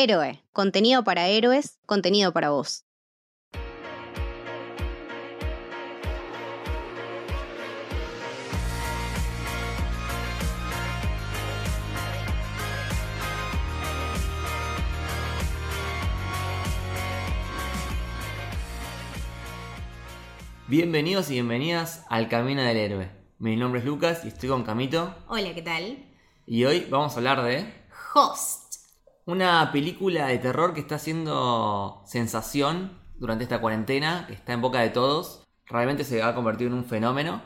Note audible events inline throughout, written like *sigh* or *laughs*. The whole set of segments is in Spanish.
Héroe, contenido para héroes, contenido para vos. Bienvenidos y bienvenidas al Camino del Héroe. Mi nombre es Lucas y estoy con Camito. Hola, ¿qué tal? Y hoy vamos a hablar de Host. Una película de terror que está haciendo sensación durante esta cuarentena, que está en boca de todos. Realmente se ha convertido en un fenómeno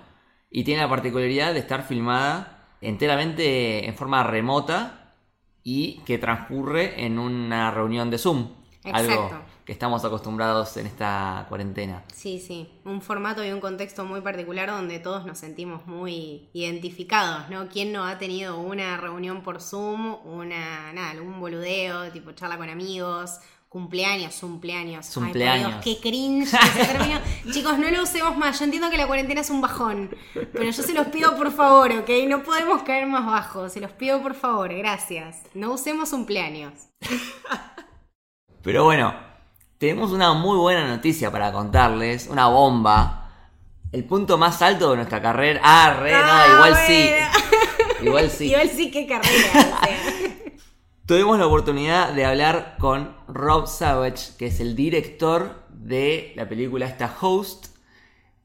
y tiene la particularidad de estar filmada enteramente en forma remota y que transcurre en una reunión de Zoom. Algo Exacto. Que estamos acostumbrados en esta cuarentena. Sí, sí, un formato y un contexto muy particular donde todos nos sentimos muy identificados, ¿no? ¿Quién no ha tenido una reunión por Zoom, una, nada, algún boludeo, tipo charla con amigos, cumpleaños, cumpleaños? Ay, Cumpleaños. Dios, qué cringe ese término. *laughs* Chicos, no lo usemos más. Yo entiendo que la cuarentena es un bajón, pero yo se los pido por favor, ¿ok? No podemos caer más bajo. Se los pido por favor, gracias. No usemos cumpleaños. Pero bueno, tenemos una muy buena noticia para contarles, una bomba. El punto más alto de nuestra carrera. Ah, re, no, Ah, igual bueno. sí. *laughs* Igual sí. Igual sí, qué carrera. o sea. *laughs* Tuvimos la oportunidad de hablar con Rob Savage, que es el director de la película esta Host.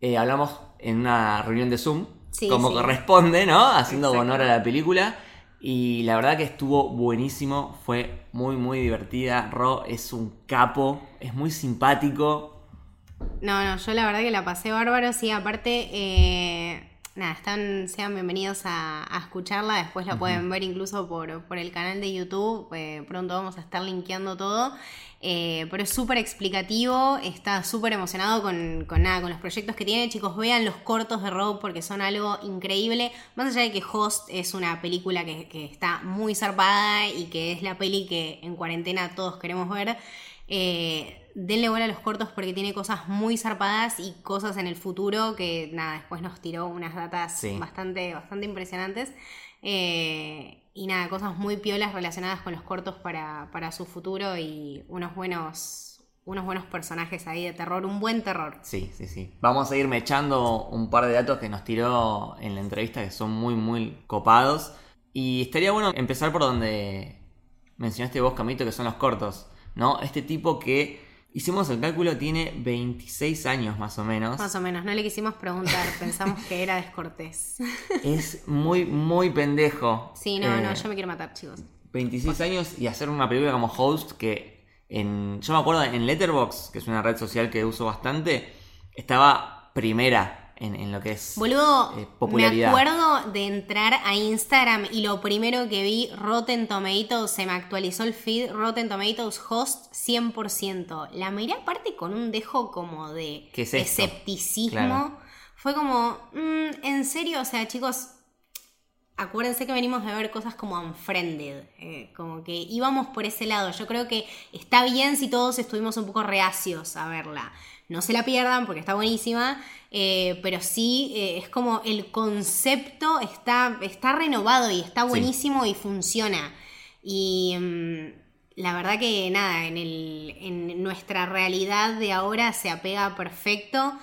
Eh, hablamos en una reunión de Zoom, Sí, como sí. corresponde, ¿no? Haciendo Exacto. honor a la película. Y la verdad que estuvo buenísimo, fue muy, muy divertida. Rob es un capo, es muy simpático. No, no, yo la verdad que la pasé bárbaro, sí, aparte, eh, nada, están, sean bienvenidos a, a escucharla, después la pueden ver incluso por, por el canal de YouTube, eh, pronto vamos a estar linkeando todo, eh, pero es súper explicativo, está súper emocionado con, con nada, con los proyectos que tiene, chicos, vean los cortos de Rob porque son algo increíble, más allá de que Host es una película que, que está muy zarpada y que es la peli que en cuarentena todos queremos ver, eh, denle bola a los cortos porque tiene cosas muy zarpadas y cosas en el futuro que nada, después nos tiró unas datas Sí. bastante, bastante impresionantes. Eh, y nada, cosas muy piolas relacionadas con los cortos para, para su futuro y unos buenos, unos buenos personajes ahí de terror, un buen terror. Sí, sí, sí. Vamos a irme echando un par de datos que nos tiró en la entrevista que son muy, muy copados. Y estaría bueno empezar por donde mencionaste vos, Camito, que son los cortos. ¿No? Este tipo que hicimos el cálculo tiene 26 años más o menos. Más o menos, no le quisimos preguntar, pensamos que era descortés. *laughs* Es muy, muy pendejo. Sí, no, Eh, no, yo me quiero matar, chicos. 26 años y hacer una película como host que en yo me acuerdo en Letterboxd, que es una red social que uso bastante, estaba primera en, en lo que es Boludo, eh, me acuerdo de entrar a Instagram y lo primero que vi, Rotten Tomatoes, se me actualizó el feed, Rotten Tomatoes Host 100%. La miré aparte con un dejo como de escepticismo. Claro. Fue como, mm, en serio, o sea, chicos, acuérdense que venimos de ver cosas como Unfriended, eh, como que íbamos por ese lado. Yo creo que está bien si todos estuvimos un poco reacios a verla. No se la pierdan porque está buenísima, eh, pero sí eh, es como el concepto está, está renovado y está buenísimo y funciona. Y mm, la verdad que nada, en, el, en nuestra realidad de ahora se apega perfecto.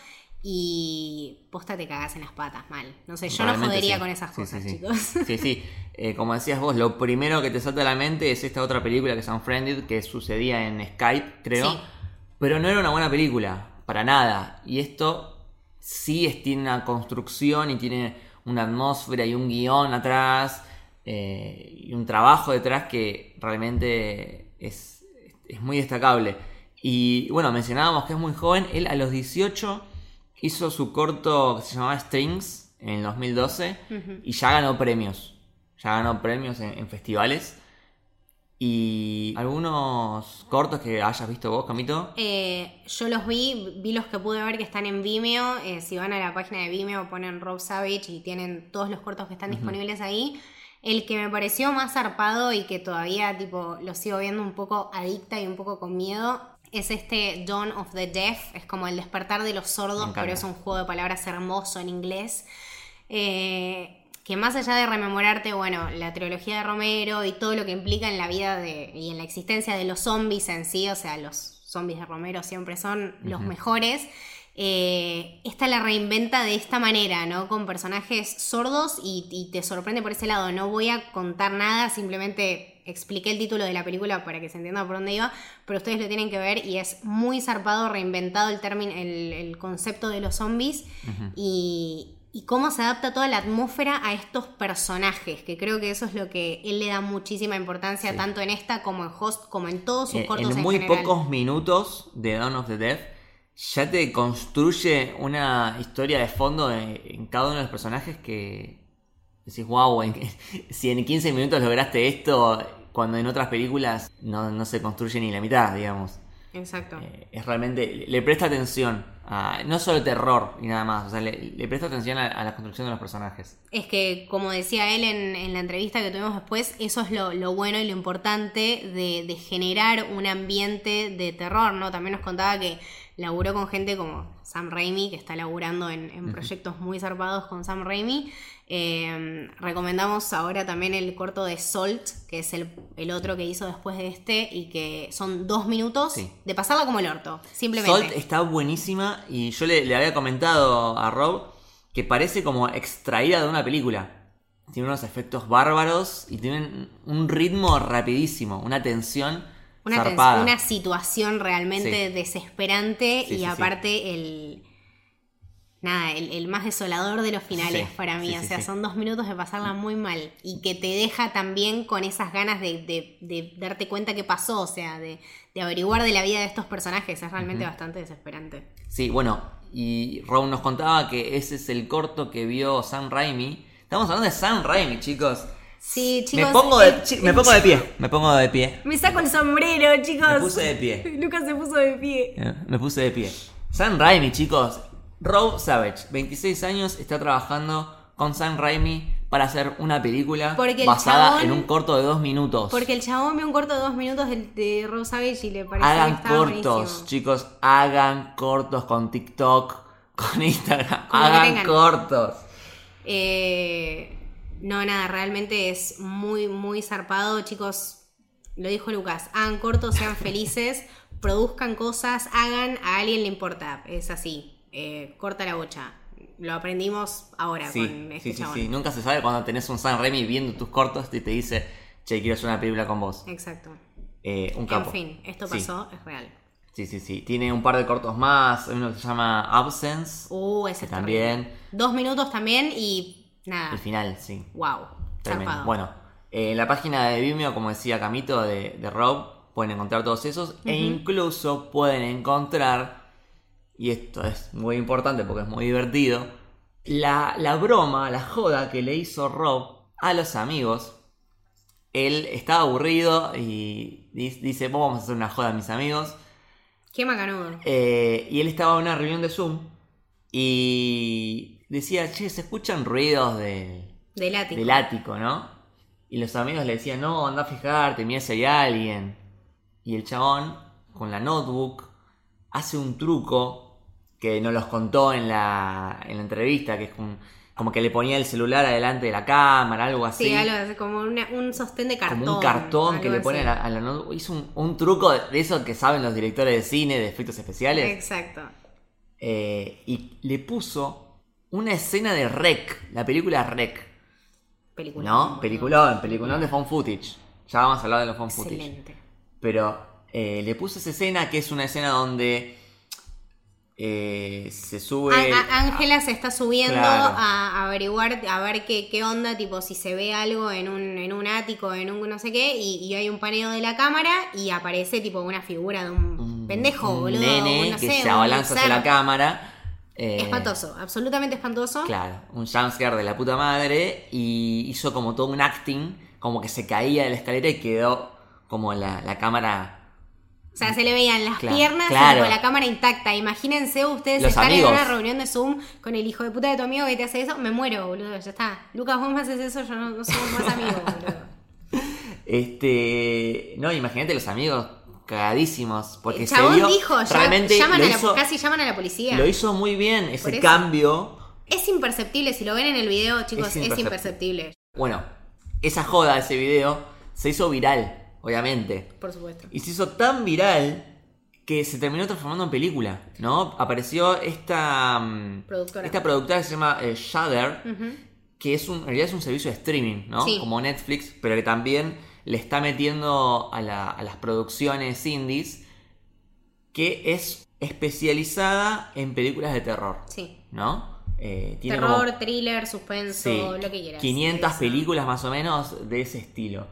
Y posta te cagas en las patas mal. No sé, yo no jodería sí. con esas cosas, sí, sí. chicos. Sí, sí. *laughs* Eh, como decías vos, lo primero que te salta a la mente es esta otra película que es Unfriended, que sucedía en Skype, creo. Sí. Pero no era una buena película, para nada. Y esto sí es, tiene una construcción y tiene una atmósfera y un guion atrás eh, y un trabajo detrás que realmente es, es muy destacable. Y bueno, mencionábamos que es muy joven. Él a los 18 hizo su corto que se llamaba Strings en el 2012 y ya ganó premios. Ya ganó premios en, en festivales. Y algunos cortos que hayas visto vos, Camito. Eh, yo los vi, vi los que pude ver que están en Vimeo. eh, si van a la página de Vimeo ponen Rob Savage y tienen todos los cortos que están disponibles ahí. El que me pareció más zarpado y que todavía tipo lo sigo viendo un poco adicta y un poco con miedo es este Dawn of the Deaf. Es como el despertar de los sordos, pero es un juego de palabras hermoso en inglés. Eh, que más allá de rememorarte, bueno, la trilogía de Romero y todo lo que implica en la vida de, y en la existencia de los zombies en sí, o sea, los zombies de Romero siempre son los mejores. Eh, esta la reinventa de esta manera, ¿no? Con personajes sordos y, y, te sorprende por ese lado. No voy a contar nada, simplemente expliqué el título de la película para que se entienda por dónde iba, pero ustedes lo tienen que ver y es muy zarpado, reinventado el término, el, el concepto de los zombies y, y cómo se adapta toda la atmósfera a estos personajes, que creo que eso es lo que él le da muchísima importancia, tanto en esta como en Host, como en todos sus Eh, cortos en en muy general. pocos minutos de Dawn of the Dead ya te construye una historia de fondo de- en cada uno de los personajes que decís, wow, *laughs* si en 15 minutos lograste esto, cuando en otras películas no, no se construye ni la mitad, digamos. Exacto. Eh, es realmente, le presta atención, a, no solo terror y nada más, o sea, le, le presta atención a, a la construcción de los personajes. Es que, como decía él en, en la entrevista que tuvimos después, eso es lo, lo bueno y lo importante de, de generar un ambiente de terror, ¿no? También nos contaba que laburó con gente como Sam Raimi, que está laburando en, en proyectos muy zarpados con Sam Raimi. Eh, recomendamos ahora también el corto de Salt, que es el, el otro que hizo después de este, y que son dos minutos Sí. de pasarla como el orto, simplemente. Salt está buenísima y yo le, le había comentado a Rob que parece como extraída de una película. Tiene unos efectos bárbaros y tienen un ritmo rapidísimo, una tensión Una, una situación realmente Sí. desesperante Sí, y sí, aparte el... Nada, el, el más desolador de los finales para mí. o sea, son dos minutos de pasarla muy mal. Y que te deja también con esas ganas de, de- de darte cuenta qué pasó. O sea, de, de averiguar de la vida de estos personajes. Es realmente bastante desesperante. Sí, bueno, y Rob nos contaba que ese es el corto que vio Sam Raimi. Estamos hablando de Sam Raimi, chicos. Sí, chicos. me, pongo de, el- chi- me pongo de pie, me pongo de pie. Me saco el sombrero, chicos. Me puse de pie. *laughs* Lucas se puso de pie. Eh, Me puse de pie. Sam Raimi, chicos. Rob Savage, 26 años, está trabajando con Sam Raimi para hacer una película basada chabón- en un corto de dos minutos. Porque el chabón vio un corto de dos minutos del- de Rose Savage y le pareció que hagan cortos, buenísimo. chicos, hagan cortos con TikTok, con Instagram, hagan cortos. Eh, no, nada, realmente es muy, muy zarpado, chicos. Lo dijo Lucas, hagan cortos, sean felices, *laughs* produzcan cosas, hagan, a alguien le importa, es así. Eh, corta la bocha. Lo aprendimos ahora Sí, con este sí, sí, chabón. sí. Nunca se sabe cuando tenés un Sam Raimi viendo tus cortos y te dice, che, quiero hacer una película con vos. Exacto. Eh, un capo. En fin, esto Sí. pasó, es real. Sí, sí, sí. Tiene un par de cortos más. Uno que se llama Absence. Uh, ese es También. terrible. Dos minutos también y nada. El final, sí. Wow. Tremendo. Bueno, eh, en la página de Vimeo, como decía Camito, de, de Rob, pueden encontrar todos esos. E incluso pueden encontrar, y esto es muy importante porque es muy divertido, la, la broma, la joda que le hizo Rob a los amigos. Él estaba aburrido y di- dice, vamos a hacer una joda a mis amigos. Qué macanudo. Eh, y él estaba en una reunión de Zoom y decía, che, se escuchan ruidos de, Del ático. del ático, ¿no? Y los amigos le decían, no, anda a fijarte, mira si hay alguien. Y el chabón, con la notebook, hace un truco que nos los contó en la, en la entrevista, que es un- como que le ponía el celular adelante de la cámara, algo así. Sí, algo así, como una- un sostén de cartón. como un cartón que le pone a la, a la notebook. Hizo un, un truco de de eso que saben los directores de cine, de efectos especiales. Exacto. Eh, y le puso una escena de Rec, la película Rec. Película. ¿No? Peliculón, peliculón de phone footage. Ya vamos a hablar de los phone footage. Excelente. Pero eh, le puso esa escena que es una escena donde eh, se sube. Ángela se está subiendo Claro. a, averiguar, a ver qué, qué onda, tipo si se ve algo en un, en un ático, en un no sé qué, y, y hay un paneo de la cámara y aparece tipo una figura de un, un- pendejo, un boludo, nene no que sé, se un abalanza hacia la cámara. Eh, Espantoso, absolutamente espantoso. Claro, un jumpscare de la puta madre y hizo como todo un acting, como que se caía de la escalera y quedó como la, la cámara O sea, se le veían las Claro, piernas claro. y con la cámara intacta. Imagínense ustedes Los estar amigos. en una reunión de Zoom con el hijo de puta de tu amigo que te hace eso. Me muero, boludo, ya está. Lucas, vos me haces eso, yo no, no somos más amigos, boludo. *laughs* Este. No, imagínate los amigos cagadísimos. Porque el se chabón vio. dijo, ya, realmente llaman lo a la- hizo, casi llaman a la policía. lo hizo muy bien ese cambio. Es imperceptible, si lo ven en el video, chicos, Es es imperceptible. Bueno, esa joda, ese video, se hizo viral, obviamente. Por supuesto. Y se hizo tan viral que se terminó transformando en película, ¿no? Apareció esta, mm, Productora. esta productora que se llama eh, Shudder, que es un, en realidad es un servicio de streaming, ¿no? Sí. Como Netflix, pero que también le está metiendo a, la- a las producciones indies, que es especializada en películas de terror, Sí. ¿no? Eh, tiene Terror, como, thriller, suspenso, sí, lo que quieras. 500 Eso. películas más o menos de ese estilo.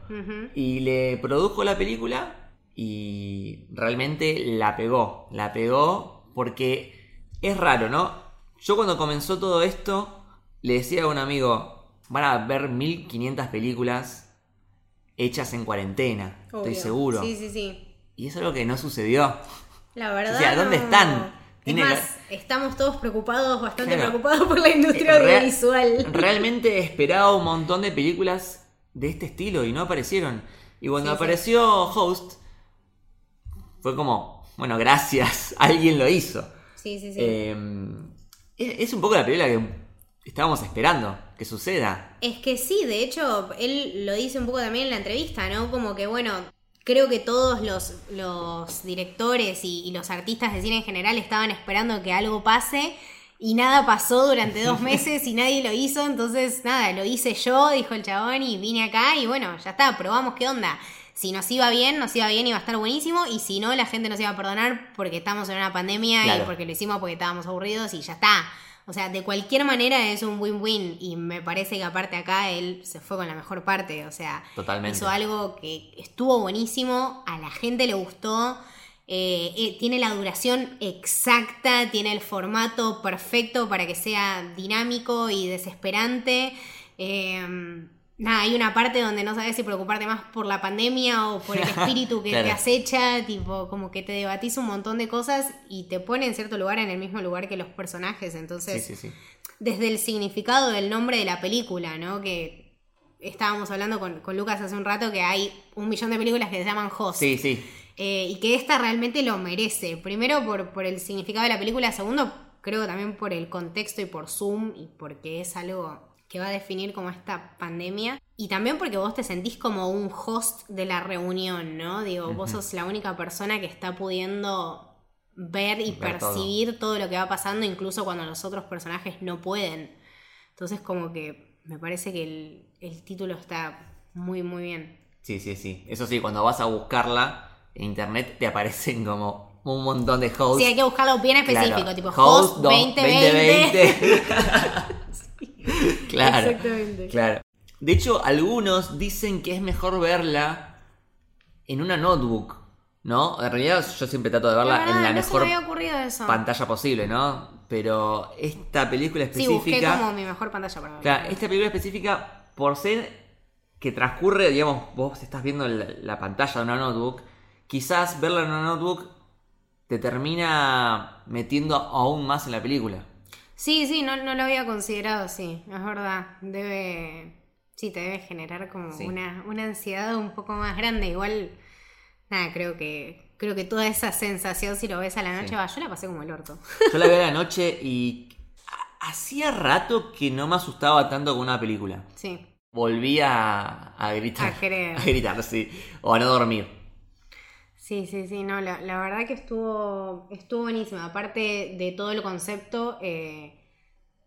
Y le produjo la película y realmente la pegó. La pegó porque es raro, ¿no? Yo cuando comenzó todo esto le decía a un amigo, van a ver 1500 películas hechas en cuarentena, estoy seguro. Sí, sí, sí. Y es algo que no sucedió. La verdad. *laughs* O sea, ¿dónde no- están? Es estamos todos preocupados, bastante Claro. preocupados por la industria Eh, rea- audiovisual. *laughs* Realmente esperaba un montón de películas de este estilo y no aparecieron. Y cuando Sí, sí. apareció Host, fue como, bueno, gracias, *laughs* alguien lo hizo. Sí, sí, sí. Eh, es, es un poco la película que estábamos esperando que suceda. Es que sí, de hecho, él lo dice un poco también en la entrevista, ¿no? Como que, bueno, creo que todos los, los directores y, y los artistas de cine en general estaban esperando que algo pase y nada pasó durante dos *laughs* meses y nadie lo hizo, entonces nada, lo hice yo, dijo el chabón, y vine acá y bueno, ya está, probamos qué onda. Si nos iba bien, nos iba bien y iba a estar buenísimo, y si no, la gente nos iba a perdonar porque estamos en una pandemia Claro. y porque lo hicimos porque estábamos aburridos y ya está. O sea, de cualquier manera es un win-win y me parece que aparte acá él se fue con la mejor parte, o sea, Totalmente. hizo algo que estuvo buenísimo, a la gente le gustó, eh, eh, tiene la duración exacta, tiene el formato perfecto para que sea dinámico y desesperante. Eh, nada, hay una parte donde no sabes si preocuparte más por la pandemia o por el *laughs* espíritu que Claro. te acecha, tipo, como que te debatís un montón de cosas y te pone en cierto lugar en el mismo lugar que los personajes. Entonces, sí, sí. desde el significado del nombre de la película, ¿no? Que estábamos hablando con, con Lucas hace un rato que hay un millón de películas que se llaman Host. Sí, sí. Eh, y que esta realmente lo merece. Primero por, por el significado de la película, segundo creo también por el contexto y por Zoom y porque es algo que va a definir como esta pandemia. Y también porque vos te sentís como un host de la reunión, ¿no? Digo, vos sos la única persona que está pudiendo ver y Ver percibir todo. lo que va pasando, incluso cuando los otros personajes no pueden. Entonces como que me parece que el, el título está muy, muy bien. Sí, sí, sí. Eso sí, cuando vas a buscarla en internet te aparecen como un montón de hosts. Sí, hay que buscarlo bien específico, Claro. tipo Host host do- 2020. 2020. *laughs* claro. Exactamente. Claro. De hecho, algunos dicen que es mejor verla en una notebook, ¿no? En realidad yo siempre trato de verla La verdad, en la no mejor se me había ocurrido eso. pantalla posible, ¿no? Pero esta película Sí, busqué específica... como mi mejor pantalla para ver. Claro, esta película específica, por ser que transcurre, digamos, vos estás viendo la, la pantalla de una notebook, quizás verla en una notebook te termina metiendo aún más en la película. Sí, sí, no, no lo había considerado así, es verdad. Debe. Sí, te debe generar como Sí. una, una ansiedad un poco más grande. Igual, nada, creo que. Creo que toda esa sensación, si lo ves a la noche, Sí. va, yo la pasé como el orto. *laughs* Yo la vi a la *laughs* noche y ha- hacía rato que no me asustaba tanto con una película. Sí. Volví a, a gritar. A querer. *laughs* A gritar, sí. O a no dormir. Sí, sí, sí, no, la, la verdad que estuvo, estuvo buenísima. Aparte de todo el concepto, eh,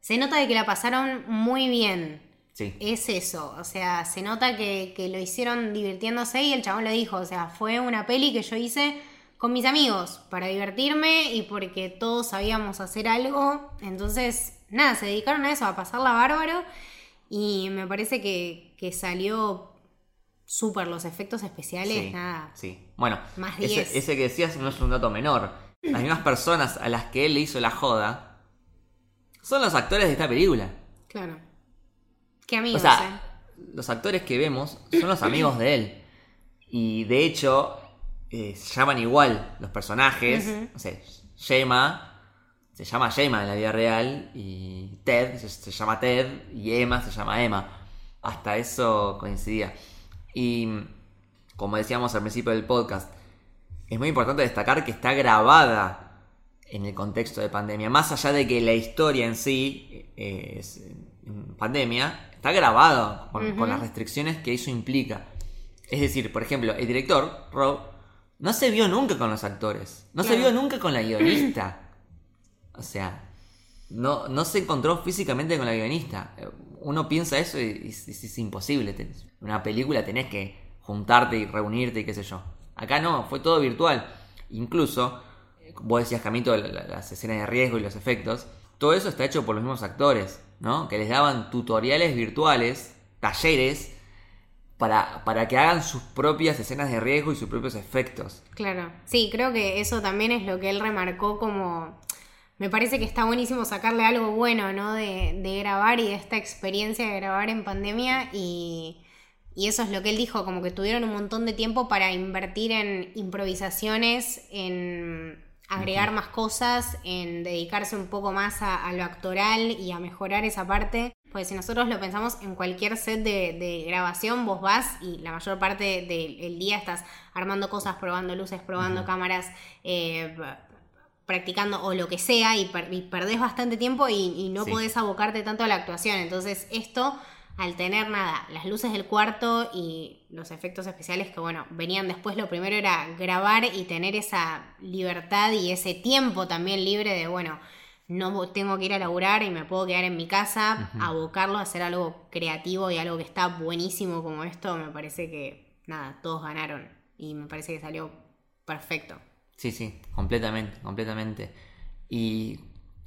se nota de que la pasaron muy bien. Sí. Es eso, o sea, se nota que, que lo hicieron divirtiéndose y el chabón lo dijo, o sea, fue una peli que yo hice con mis amigos para divertirme y porque todos sabíamos hacer algo. Entonces, nada, se dedicaron a eso, a pasarla bárbaro y me parece que, que salió súper los efectos especiales, Sí, nada. sí. Bueno, Más ese, 10. ese que decías no es un dato menor. Las mismas personas a las que él le hizo la joda son los actores de esta película. Claro. Qué amigos, O sea, los actores que vemos son los amigos de él. Y de hecho, eh, se llaman igual los personajes. Ujú. O sea, Gemma se llama Gemma en la vida real. Y Ted se, se llama Ted. Y Emma se llama Emma. Hasta eso coincidía. Y como decíamos al principio del podcast, es muy importante destacar que está grabada en el contexto de pandemia. Más allá de que la historia en sí eh, es pandemia, está grabado con, con las restricciones que eso implica. Es decir, por ejemplo, el director, Rob, no se vio nunca con los actores. No se vio nunca con la guionista. O sea, no, no se encontró físicamente con la guionista. Uno piensa eso y, es, imposible. Ten- Una película tenés que juntarte y reunirte y qué sé yo. Acá no, fue todo virtual. Incluso, vos decías, Camito, la- la- las escenas de riesgo y los efectos. Todo eso está hecho por los mismos actores, ¿no? Que les daban tutoriales virtuales, talleres, para, para que hagan sus propias escenas de riesgo y sus propios efectos. Claro, sí, creo que eso también es lo que él remarcó como... Me parece que está buenísimo sacarle algo bueno, ¿no? De, de grabar y de esta experiencia de grabar en pandemia y, y eso es lo que él dijo, como que tuvieron un montón de tiempo para invertir en improvisaciones, en agregar más cosas, en dedicarse un poco más a, a lo actoral y a mejorar esa parte. Pues si nosotros lo pensamos en cualquier set de, de grabación, vos vas y la mayor parte del día estás armando cosas, probando luces, probando cámaras, eh, practicando o lo que sea y, per- y perdés bastante tiempo y, y no Sí. podés abocarte tanto a la actuación. Entonces esto, al tener nada, las luces del cuarto y los efectos especiales que bueno, venían después, lo primero era grabar y tener esa libertad y ese tiempo también libre de bueno, no tengo que ir a laburar y me puedo quedar en mi casa, abocarlo a hacer algo creativo y algo que está buenísimo como esto, me parece que nada, todos ganaron y me parece que salió perfecto. Sí, sí, completamente, completamente. Y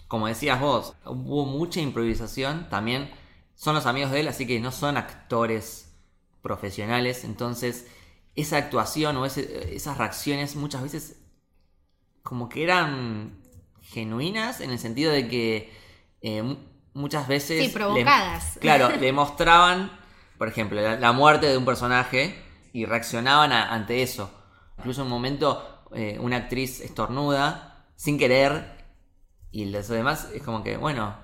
como decías vos, hubo mucha improvisación. También son los amigos de él, así que no son actores profesionales. Entonces, esa actuación o ese- esas reacciones muchas veces como que eran genuinas en el sentido de que eh, mu- muchas veces... Sí, le- provocadas. *laughs* claro, le mostraban, por ejemplo, la, la muerte de un personaje y reaccionaban a- ante eso. Incluso en un momento eh, una actriz estornuda sin querer y los demás es como que, bueno,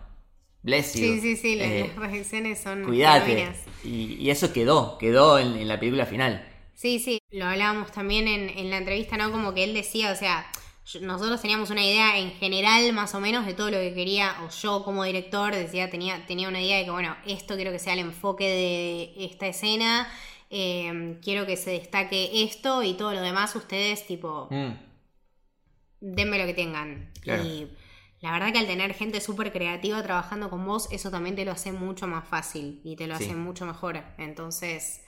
bless you. Sí, sí, sí, las, eh, las reacciones son cuídate. Y, y eso quedó, quedó en, en la película final. Sí, sí, lo hablábamos también en, en la entrevista, ¿no? Como que él decía, o sea, nosotros teníamos una idea en general más o menos de todo lo que quería, o yo como director decía, tenía, tenía una idea de que, bueno, esto quiero que sea el enfoque de esta escena, eh, quiero que se destaque esto y todo lo demás ustedes, tipo, Mm, denme lo que tengan. Claro. Y la verdad que al tener gente súper creativa trabajando con vos, eso también te lo hace mucho más fácil y te lo Sí. hace mucho mejor. Entonces,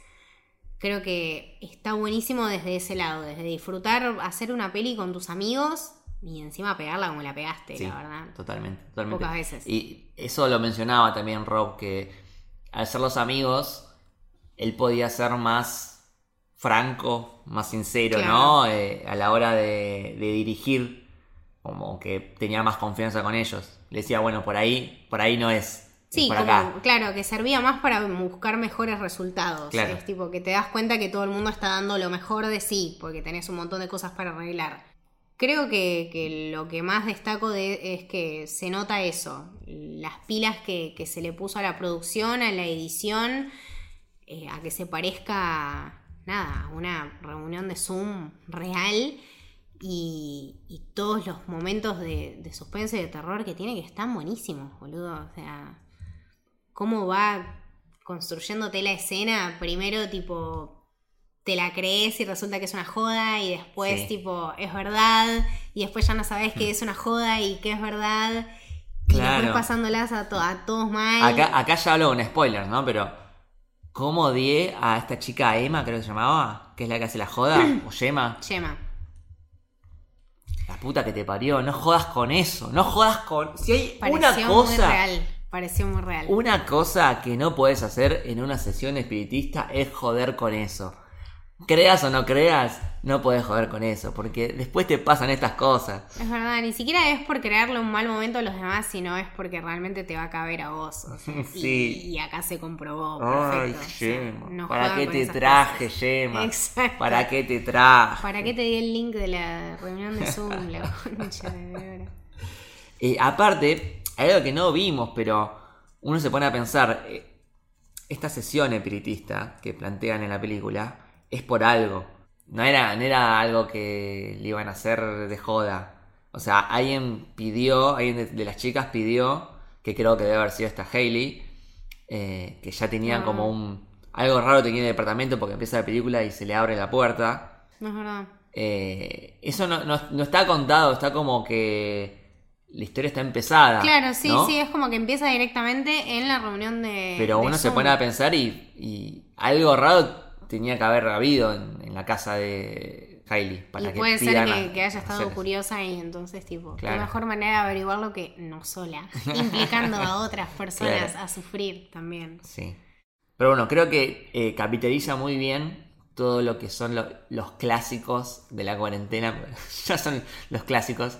creo que está buenísimo desde ese lado, desde disfrutar, hacer una peli con tus amigos y encima pegarla como la pegaste, sí, la verdad. totalmente, totalmente. Pocas veces. Y eso lo mencionaba también Rob, que al ser los amigos, él podía ser más franco, más sincero, Claro. ¿no? Eh, a la hora de, de dirigir, como que tenía más confianza con ellos. Le decía, bueno, por ahí, por ahí no es. es Sí, por como, acá. claro, que servía más para buscar mejores resultados. Claro. Es tipo que te das cuenta que todo el mundo está dando lo mejor de sí, porque tenés un montón de cosas para arreglar. Creo que, que lo que más destaco de, es que se nota eso, las pilas que, que se le puso a la producción, a la edición, eh, a que se parezca, nada, a una reunión de Zoom real y, y todos los momentos de, de suspense y de terror que tiene que están buenísimos, boludo. O sea, cómo va construyéndote la escena, primero tipo te la crees y resulta que es una joda y después Sí. tipo es verdad y después ya no sabes que es una joda y que es verdad y después pasándolas a, to- a todos mal. Acá, acá ya hablo con spoilers, ¿no? Pero, ¿cómo odié a esta chica Emma, creo que se llamaba? Que es la que hace la joda, *clears throat* o Yema. Chema. La puta que te parió, no jodas con eso, no jodas con... Si hay Pareció una muy cosa... real. Pareció muy real. Una cosa que no puedes hacer en una sesión espiritista es joder con eso. Creas o no creas, no puedes joder con eso, porque después te pasan estas cosas. Es verdad, ni siquiera es por crearle un mal momento a los demás, sino es porque realmente te va a caber a vos. *laughs* y- Sí. y, acá se comprobó. Ay, Perfecto. o sea, Yema, no ¿para qué te traje, cosas. Yema? Exacto. ¿Para qué te traje? ¿Para qué te di el link de la reunión de Zoom? *laughs* La concha de. Eh, aparte, hay algo que no vimos, pero uno se pone a pensar, eh, esta sesión espiritista que plantean en la película es por algo. No era, no era algo que le iban a hacer de joda. O sea, alguien pidió, alguien de, de las chicas pidió, que creo que debe haber sido esta Hailey, eh, que ya tenía Ah. como un. Algo raro tenía en el departamento porque empieza la película y se le abre la puerta. No es verdad. Eh, eso no, no- no está contado, está como que la historia está empezada. Claro, sí, ¿no? sí, es como que empieza directamente en la reunión de. Pero de uno se pone a pensar y, y algo raro tenía que haber habido en, en la casa de Hailey. Para Y que puede ser que, haya estado curiosa y entonces, tipo, Claro. qué mejor manera de averiguarlo que no sola, *laughs* implicando a otras personas Claro. a sufrir también. Sí. Pero bueno, creo que eh, capitaliza muy bien todo lo que son lo- los clásicos de la cuarentena. *laughs* ya son los clásicos.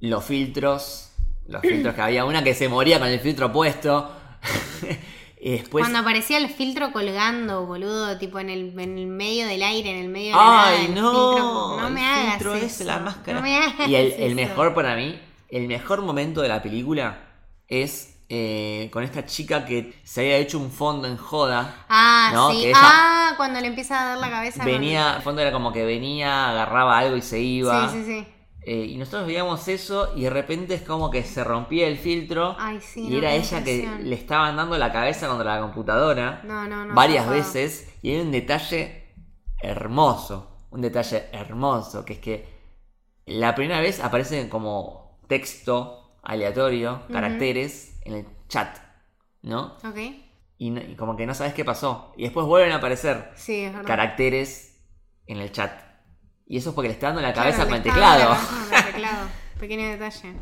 Los filtros. Los filtros que había. Una que se moría con el filtro puesto. *laughs* después. Cuando aparecía el filtro colgando, boludo, tipo en el, en el medio del aire, en el medio de la ¡Ay, nada, el no! filtro- no El me hagas filtro eso. la máscara. No me hagas y el, el mejor para mí, el mejor momento de la película es eh, con esta chica que se había hecho un fondo en joda. Ah, ¿no? sí. Que ella Ah, cuando le empieza a dar la cabeza. venía, el fondo era como que venía, agarraba algo y se iba. Sí, sí, sí. Eh, y nosotros veíamos eso y de repente es como que se rompía el filtro Ay, sí, y no, era ella que le estaban dando la cabeza contra la computadora No, no, no. varias veces y hay un detalle hermoso, un detalle hermoso, que es que la primera vez aparece como texto aleatorio, caracteres en el chat, ¿no? Ok. Y, como que no sabes qué pasó. Y después vuelven a aparecer Sí, caracteres en el chat. Y eso es porque le está dando la Claro, cabeza le con el teclado. con el *laughs* teclado. Pequeño detalle.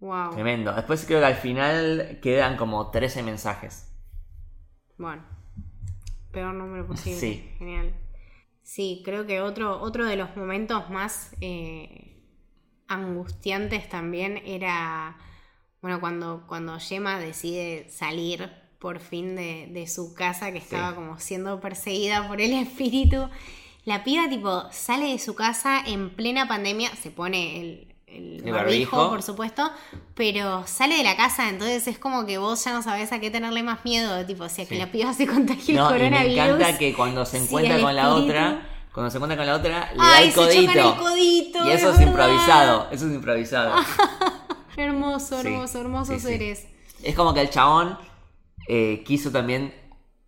Wow. Tremendo. Después creo que al final quedan como 13 mensajes. Bueno. Peor número posible. Sí. Genial. Sí, creo que otro, otro de los momentos más eh, angustiantes también era. Bueno, cuando, cuando Gemma decide salir por fin de, de su casa, que estaba Sí. como siendo perseguida por el *laughs* espíritu. La piba, tipo, sale de su casa en plena pandemia, se pone el, el El barbijo, barbijo. por supuesto, pero sale de la casa, entonces es como que vos ya no sabés a qué tenerle más miedo, tipo, si a que la piba se contagie No, el y me coronavirus. encanta que cuando se encuentra con la otra, cuando se encuentra con la otra, le da el codito. el codito. y eso es, improvisado. Eso es improvisado. *laughs* Hermoso, hermoso, sí, sí. seres. Es como que el chabón eh, quiso también.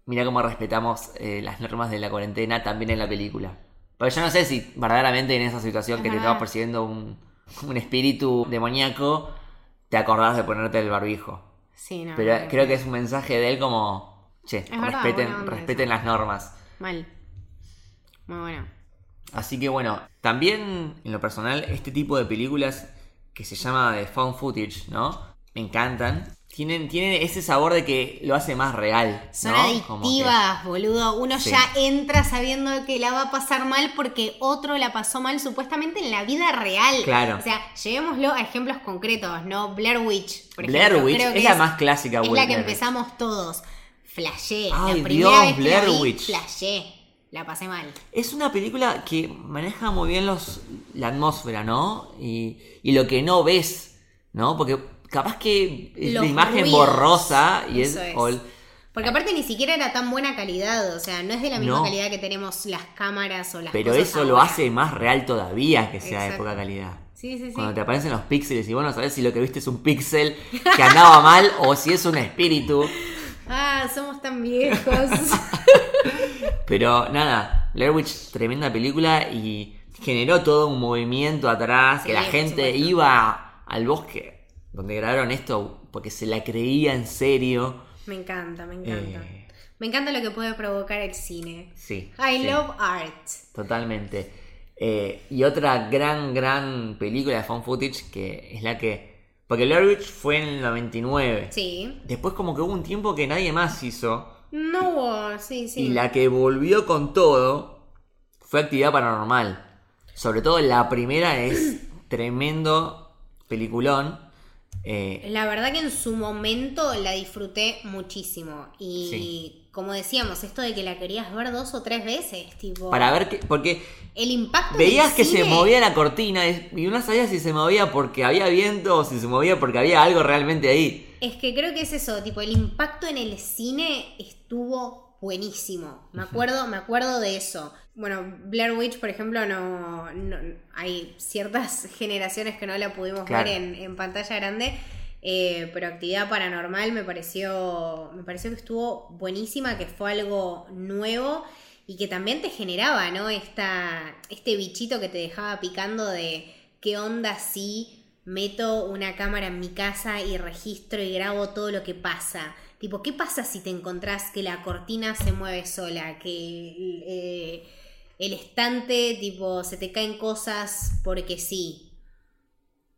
Mira cómo respetamos eh, las normas de la cuarentena también en la película. Pero yo no sé si verdaderamente en esa situación que te estaba persiguiendo un, un espíritu demoníaco, te acordás de ponerte el barbijo. Sí, no. Pero no, creo que es un mensaje de él como, che, respeten, respeten las normas. Mal. Muy bueno. Así que bueno, también en lo personal, este tipo de películas que se llama de found footage, ¿no? Me encantan. Tienen, tienen ese sabor de que lo hace más real. Son ¿no? Como que- adictivas, boludo. Uno Sí. ya entra sabiendo que la va a pasar mal porque otro la pasó mal supuestamente en la vida real. Claro. O sea, llevémoslo a ejemplos concretos, ¿no? Blair Witch, por Blair ejemplo. Witch Creo que es la más clásica, Es Blair la que empezamos todos. Flashé. Ay, la primera Dios, vez que Blair la vi, Witch. flashé. La pasé mal. Es una película que maneja muy bien los, la atmósfera, ¿no? Y, y lo que no ves, ¿no? Porque capaz que es Los la imagen ruidos. borrosa y es... Eso es. o el- Porque aparte ni siquiera era tan buena calidad, o sea, no es de la misma No. calidad que tenemos las cámaras o las pero cosas eso lo hace más real todavía que sea de poca calidad. Sí, sí, sí. Cuando te aparecen los píxeles y vos no sabés si lo que viste es un píxel que andaba *laughs* mal o si es un espíritu. Ah, somos tan viejos. *laughs* Pero nada, Blair Witch, tremenda película y generó todo un movimiento atrás, que la gente iba al bosque donde grabaron esto porque se la creía en serio. me encanta, me encanta. Eh. Me encanta lo que puede provocar el cine. Sí. I sí, love art. Totalmente. Eh, y otra gran, gran película de Found Footage que es la que... Porque Blair Witch fue en el 99. Sí. Después como que hubo un tiempo que nadie más hizo. No hubo, sí, sí. Y la que volvió con todo fue Actividad Paranormal. Sobre todo la primera es *clears throat* tremendo peliculón. Eh, La verdad que en su momento la disfruté muchísimo. Y como decíamos, esto de que la querías ver dos o tres veces, tipo. para ver que... Porque El impacto veías que se movía la cortina y y no sabías si se movía porque había viento o si se movía porque había algo realmente ahí. Es que creo que es eso, tipo, el impacto en el cine estuvo buenísimo. Me acuerdo, me acuerdo de eso. Bueno, Blair Witch, por ejemplo, no, no- hay ciertas *laughs* generaciones que no la pudimos Claro. ver en, en pantalla grande. eh, pero actividad paranormal me pareció. Me pareció que estuvo buenísima, que fue algo nuevo y que también te generaba, ¿no? Esta, este bichito que te dejaba picando de qué onda si meto una cámara en mi casa y registro y grabo todo lo que pasa. Tipo, ¿qué pasa si te encontrás que la cortina se mueve sola? Que eh, el estante, tipo, se te caen cosas porque sí.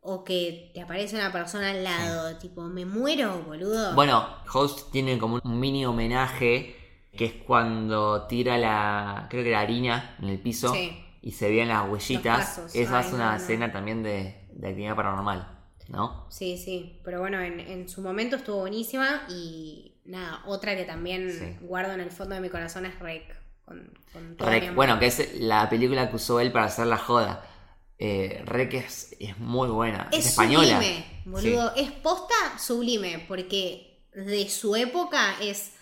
O que te aparece una persona al lado. Tipo, me muero, boludo. Bueno, Host tiene como un mini homenaje que es cuando tira la, creo que la harina en el piso Sí. y se veían las huellitas. Esa Ay, es no, una no. escena también de, de actividad paranormal, ¿no? Sí, sí. Pero bueno, en, en su momento estuvo buenísima. Y nada, otra que también Sí. guardo en el fondo de mi corazón es Rec. Con, con todo Rec, bueno, que es la película que usó él para hacer la joda. Eh, Rec es, es muy buena, es, Es española. sublime, boludo. Es posta sublime, porque de su época es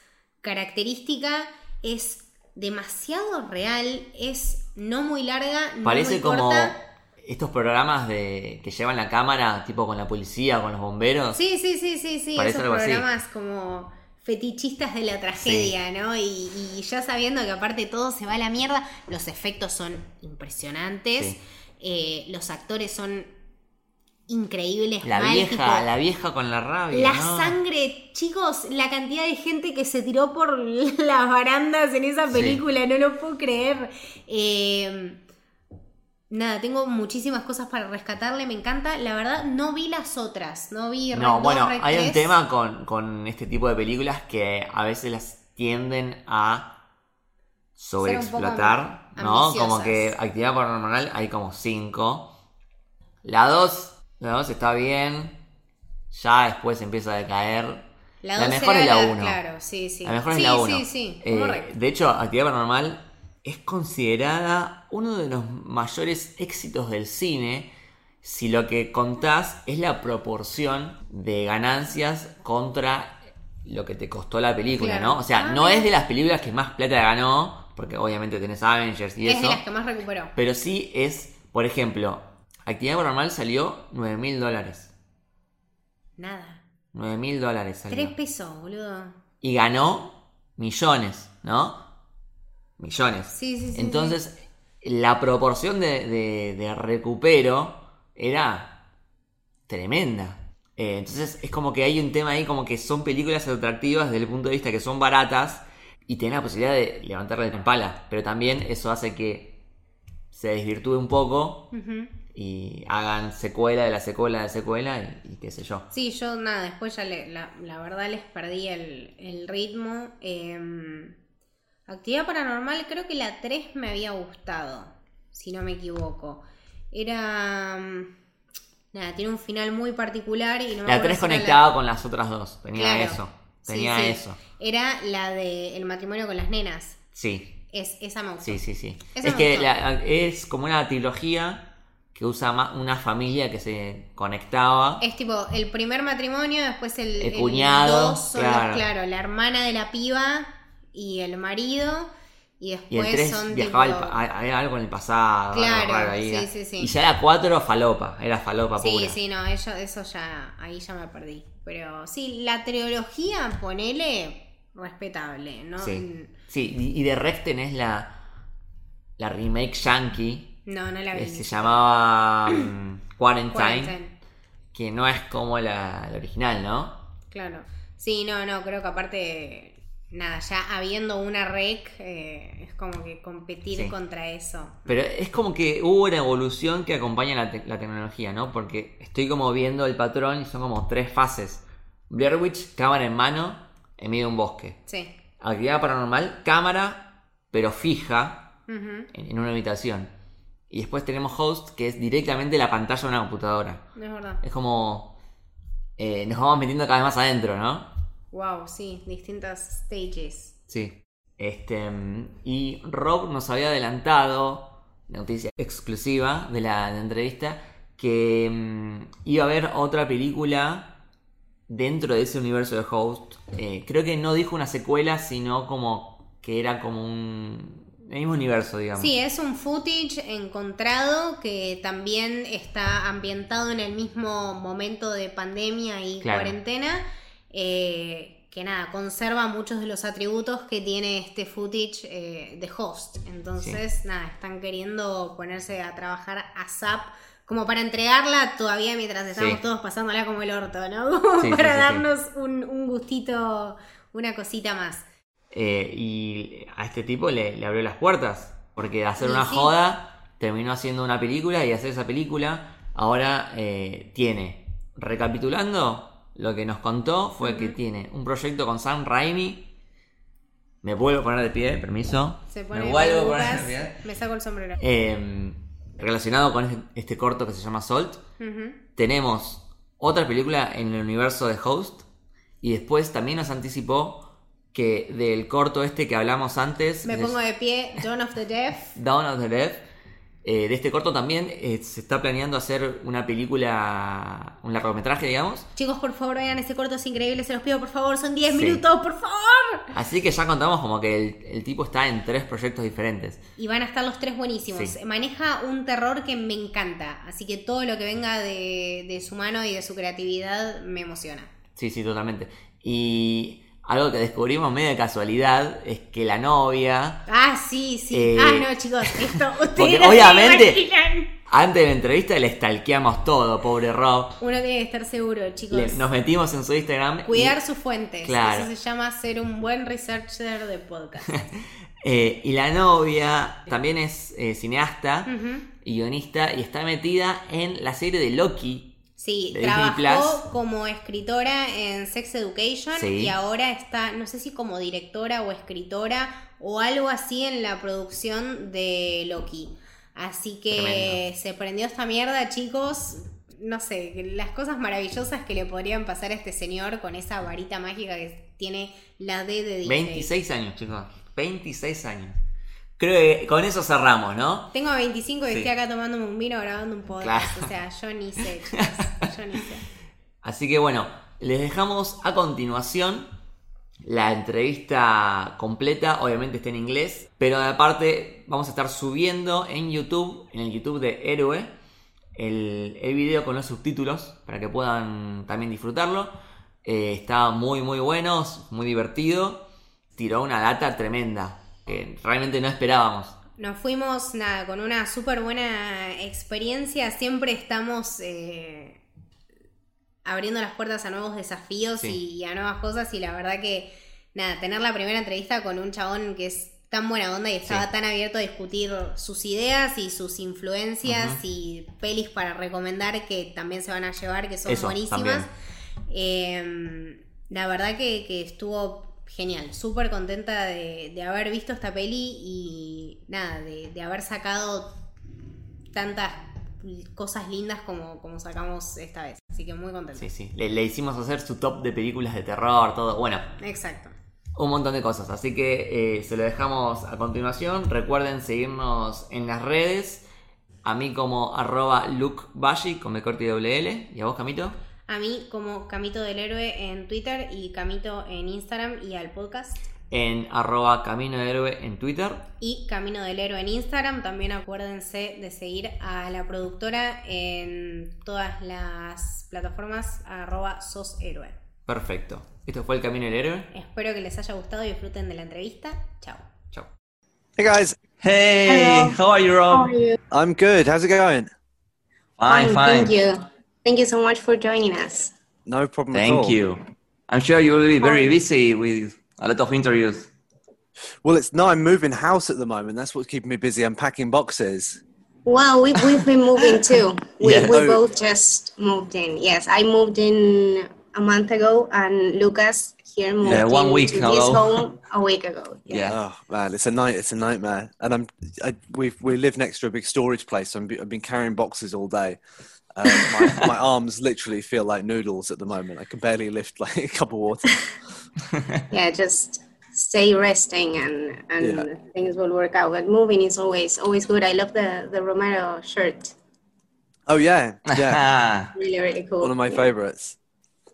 característica, es demasiado real, es no muy larga, no Parece muy como corta. estos programas de que llevan la cámara, tipo con la policía, con los bomberos. Sí, sí, sí, sí, sí. Parece Esos algo así. programas como fetichistas de la tragedia, ¿no? Y, y ya sabiendo que aparte todo se va a la mierda, los efectos son impresionantes, Sí. eh, los actores son increíbles, La vieja, la vieja con la rabia. La ¿no? sangre, chicos, la cantidad de gente que se tiró por *laughs* las barandas en esa Sí. película, no lo puedo creer. Eh, nada, tengo muchísimas cosas para rescatarle, me encanta. La verdad, no vi las otras, no vi No, 2, bueno, hay un 3. tema con, con este tipo de películas que a veces las tienden a sobreexplotar, ¿no? ambiciosas. Como que actividad paranormal hay como cinco. La 2, la 2 está bien, ya después empieza a decaer. La, mejor es la la- uno. Claro, sí, sí. La mejor sí, es la 1. Sí, sí, Rec. de hecho, Actividad Paranormal es considerada uno de los mayores éxitos del cine si lo que contás es la proporción de ganancias contra lo que te costó la película, Claro. ¿no? O sea, Ah, no es de las películas que más plata ganó, porque obviamente tenés Avengers y Es eso, de las que más recuperó. pero sí es, por ejemplo, Actividad Paranormal salió 9 mil dólares. Nada. 9 mil dólares salió. Tres pesos, boludo. y ganó millones, ¿no? Millones. Sí, sí, sí. Entonces, la proporción de, de- de recupero era tremenda. Eh, entonces, es como que hay un tema ahí, como que son películas atractivas desde el punto de vista que son baratas y tenés la posibilidad de levantarle de pala. Pero también eso hace que se desvirtúe un poco y hagan secuela de la secuela de la secuela y, y qué sé yo. Sí, yo nada, después ya le- la, la verdad les perdí el, el ritmo. Eh, actividad paranormal, creo que la 3 me había gustado, si no me equivoco. Era... mm, Nada, tiene un final muy particular y no La acuerdo 3 si era conectaba con las otras dos. Tenía Claro. eso. Tenía sí. eso. Era la de el matrimonio con las nenas. Sí, Es, esa me gustó. sí, sí, sí. Eso es que la- es como una trilogía que usa una familia que se conectaba. Es tipo el primer matrimonio, después el, El cuñado, dos los- claro. claro, la hermana de la piba y el marido. Y después y el 3 son viajaba tipo... al algo en el pasado. Claro, raro ahí. sí, sí, sí. Y ya la 4 falopa. Era falopa Sí, pura. sí, no, ello- eso ya, ahí ya me perdí. Pero sí, la trilogía, ponele, respetable, ¿no? Sí. Sí, y, de Rex tenés la, la remake yankee. No, no la vi. Que se llamaba mm, *coughs* Quarantine, Quarantine. Que no es como la, la original, ¿no? Claro. Sí, no, no, creo que aparte, nada, ya habiendo una rec, eh, es como que competir Sí. contra eso. Pero es como que hubo una evolución que acompaña la, te- la tecnología, ¿no? Porque estoy como viendo el patrón y son como tres fases. Blair Witch, cámara en mano, en medio de un bosque. Sí. Actividad paranormal, cámara, pero fija, en una habitación. Y después tenemos Host, que es directamente la pantalla de una computadora. Es verdad. Es como... eh, nos vamos metiendo cada vez más adentro, ¿no? Wow, sí, distintas stages. Sí. Este, mm, y Rob nos había adelantado, noticia exclusiva de la, de la entrevista, que mm, iba a haber otra película dentro de ese universo de Host. Eh, creo que no dijo una secuela, sino como que era como un, el mismo universo, digamos. Sí, es un footage encontrado que también está ambientado en el mismo momento de pandemia y Claro. cuarentena. Eh, que nada, conserva muchos de los atributos que tiene este footage eh, de host. Entonces, nada, están queriendo ponerse a trabajar a SAP como para entregarla todavía mientras estamos Sí. todos pasándola como el orto, ¿no? *laughs* Como Sí, sí, para darnos un, un gustito, una cosita más. Eh, y a este tipo le, le abrió las puertas. Porque de hacer una joda, terminó haciendo una película y hacer esa película ahora eh, tiene, recapitulando, lo que nos contó fue que tiene un proyecto con Sam Raimi. Me vuelvo a poner de pie, permiso. Se pone me vuelvo a poner de pie. me saco el sombrero. Eh, relacionado con este, este corto que se llama Salt, tenemos otra película en el universo de Host y después también nos anticipó que del corto este que hablamos antes, Me pongo es de pie, John of the Deaf. Dawn of the Dead, eh, de este corto también eh, se está planeando hacer una película, un largometraje, digamos. Chicos, por favor, vean ese corto, es increíble, se los pido, por favor, son 10 Sí. minutos, por favor. Así que ya contamos como que el, el tipo está en tres proyectos diferentes. Y van a estar los tres buenísimos. Sí. Maneja un terror que me encanta, así que todo lo que venga de, de su mano y de su creatividad me emociona. Sí, sí, totalmente. Y algo que descubrimos medio de casualidad es que la novia, Ah, sí, sí. Eh, ah, no, chicos, esto *laughs* ustedes porque no se obviamente- imaginan. antes de la entrevista le stalkeamos todo, pobre Rob. Uno tiene que estar seguro, chicos. Le- nos metimos en su Instagram. y- Cuidar sus fuentes. Claro. Eso se llama ser un buen researcher de podcast. *laughs* Eh, y la novia también es eh, cineasta y guionista y está metida en la serie de Loki. Sí, de trabajó como escritora en Sex Education Sí. y ahora está, no sé si como directora o escritora o algo así en la producción de Loki. Así que Tremendo. se prendió esta mierda, chicos. No sé, las cosas maravillosas que le podrían pasar a este señor con esa varita mágica que tiene la D de Disney. 26 años, chicos. 26 años. Creo que con eso cerramos, ¿no? Tengo 25 y Sí. estoy acá tomándome un vino grabando un podcast. Claro. O sea, yo ni sé, *laughs* chicos. Yo ni sé. Así que bueno, les dejamos a continuación la entrevista completa, obviamente está en inglés, pero aparte vamos a estar subiendo en YouTube, en el YouTube de Héroe, el, el video con los subtítulos para que puedan también disfrutarlo. Eh, está muy muy bueno, muy divertido, tiró una data tremenda, que realmente no esperábamos. Nos fuimos, nada, con una súper buena experiencia. Siempre estamos eh, abriendo las puertas a nuevos desafíos Sí. y, a nuevas cosas. Y la verdad que, nada, tener la primera entrevista con un chabón que es tan buena onda y estaba Sí. tan abierto a discutir sus ideas y sus influencias y pelis para recomendar que también se van a llevar, que son Eso, buenísimas. Eh, la verdad que, que estuvo genial, súper contenta de, de haber visto esta peli y nada, de, de haber sacado tantas cosas lindas como, como sacamos esta vez. Así que muy contenta. Sí, sí, le, le hicimos hacer su top de películas de terror, todo. Bueno, Exacto. un montón de cosas. Así que eh, se lo dejamos a continuación. Recuerden seguirnos en las redes. A mí como arroba Luke Bashi con B corte y doble L. ¿Y a vos, Camito? A mí como Camito del Héroe en Twitter y Camito en Instagram y al podcast. En arroba Camino de Héroe en Twitter. Y Camino del Héroe en Instagram. También acuérdense de seguir a la productora en todas las plataformas arroba sos héroe. Perfecto. Esto fue el Camino del Héroe. Espero que les haya gustado y disfruten de la entrevista. Chao. Chao. Hey guys, Hey, how are you, Rob? How are you? I'm good. How's it going? Fine, fine. Thank you. Thank you so much for joining us. No problem at all. Thank you. I'm sure you will be very busy with a lot of interviews. Well, it's no, I'm moving house at the moment. That's what's keeping me busy. I'm packing boxes. Well, we've, we've been moving too. *laughs* We, Yes. we both just moved in. Yes, I moved in a month ago, and Lucas here moved Yeah, one in week to this ago. home a week ago. *laughs* Yeah. Oh man, it's a night. It's a nightmare. And I'm I, we we live next to a big storage place. So I'm, I've been carrying boxes all day. Um, my, my arms literally feel like noodles at the moment. I can barely lift like a cup of water. *laughs* Yeah, just stay resting, and and Yeah. things will work out. But moving is always always good. I love the the Romero shirt. Oh yeah, yeah. *laughs* Really, really cool. One of my Yeah. favorites.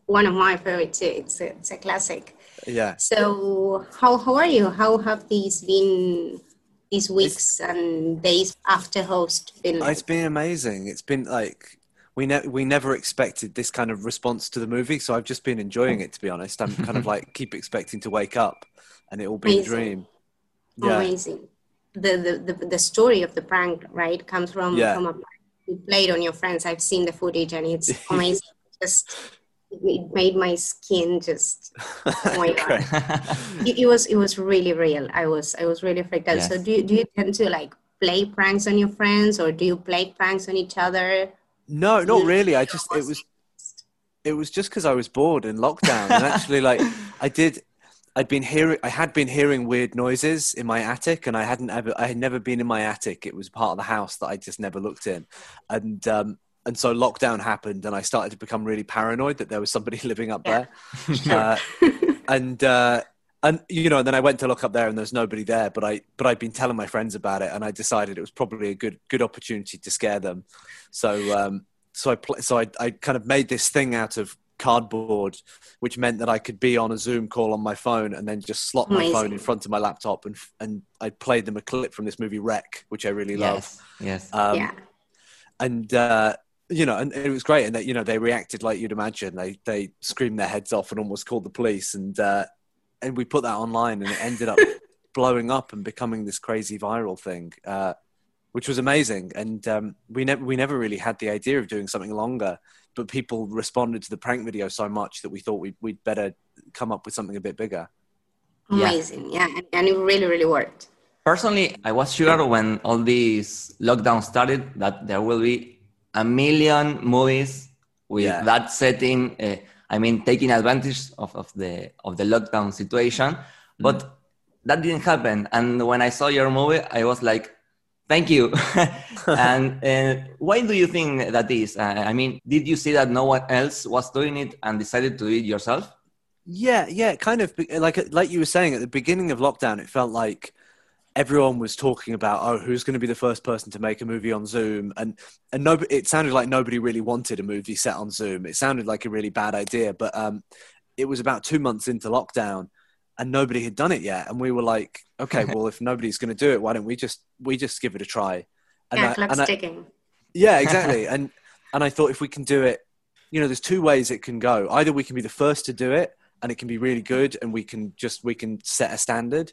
One of my favorites too. It's a, it's a classic. Yeah. So how how are you? How have these been these weeks and days after host been like? It's been amazing. It's been like we ne- we never expected this kind of response to the movie, so I've just been enjoying it. To be honest, I'm kind of *laughs* like keep expecting to wake up and it will be a dream. Yeah, Amazing. The, the the the story of the prank, right, comes from Yeah. from a prank you played on your friends. I've seen the footage and it's *laughs* amazing. just it made my skin just *laughs* oh my god. It, it was it was really real. I was I was really freaked out. So do you, do you tend to like play pranks on your friends or do you play pranks on each other? No, not really. I just it was it was just because I was bored in lockdown, and actually, like *laughs* I did, I'd been hearing, I had been hearing weird noises in my attic, and I hadn't ever, I had never been in my attic. It was part of the house that I just never looked in, and um, and so lockdown happened, and I started to become really paranoid that there was somebody *laughs* living up Yeah. there, *laughs* uh, and. Uh, and you know, and then I went to look up there, and there's nobody there. But I, but I'd been telling my friends about it, and I decided it was probably a good, good opportunity to scare them. So, um, so I, pl- so I, I kind of made this thing out of cardboard, which meant that I could be on a Zoom call on my phone and then just slot my phone in front of my laptop, and and I played them a clip from this movie Wreck, which I really love. yes, yes. Um, yeah. and uh, you know, and it was great, and that you know they reacted like you'd imagine. They they screamed their heads off and almost called the police, and uh, and we put that online, and it ended up *laughs* blowing up and becoming this crazy viral thing, uh, which was amazing. And um, we never we never really had the idea of doing something longer, but people responded to the prank video so much that we thought we'd, we'd better come up with something a bit bigger. Yeah. Amazing. Yeah. And, and it really, really worked. Personally, I was sure when all this lockdown started that there will be a million movies with Yeah. that setting. Uh, I mean, taking advantage of, of the of the lockdown situation, but that didn't happen. And when I saw your movie, I was like, "Thank you." *laughs* and uh, why do you think that is? Uh, I mean, did you see that no one else was doing it and decided to do it yourself? Yeah, yeah, kind of like like you were saying at the beginning of lockdown, it felt like everyone was talking about oh who's going to be the first person to make a movie on Zoom and and nobody it sounded like nobody really wanted a movie set on Zoom. It sounded like a really bad idea, but um it was about 2 months into lockdown and nobody had done it yet and we were like okay, *laughs* well if nobody's going to do it, why don't we just we just give it a try. And yeah, I- clock's and I- ticking. yeah, *laughs* exactly. and and I thought if we can do it, you know, there's two ways it can go. Either we can be the first to do it and it can be really good and we can just we can set a standard,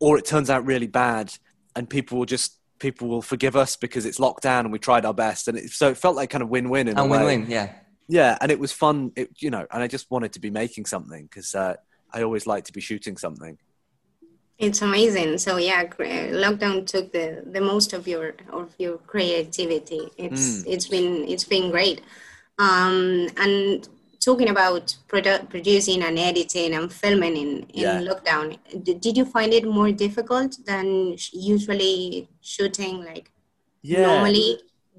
or it turns out really bad and people will just people will forgive us because it's locked down and we tried our best and it, so it felt like kind of win-win in a And way. win-win, yeah. Yeah, and it was fun. It, you know, and I just wanted to be making something because uh, I always like to be shooting something. It's amazing. So yeah, lockdown took the, the most of your of your creativity. It's Mm. it's been it's been great. Um, and talking about produ- producing and editing and filming in, in Yeah. lockdown, d- did you find it more difficult than sh- usually shooting like Yeah, normally?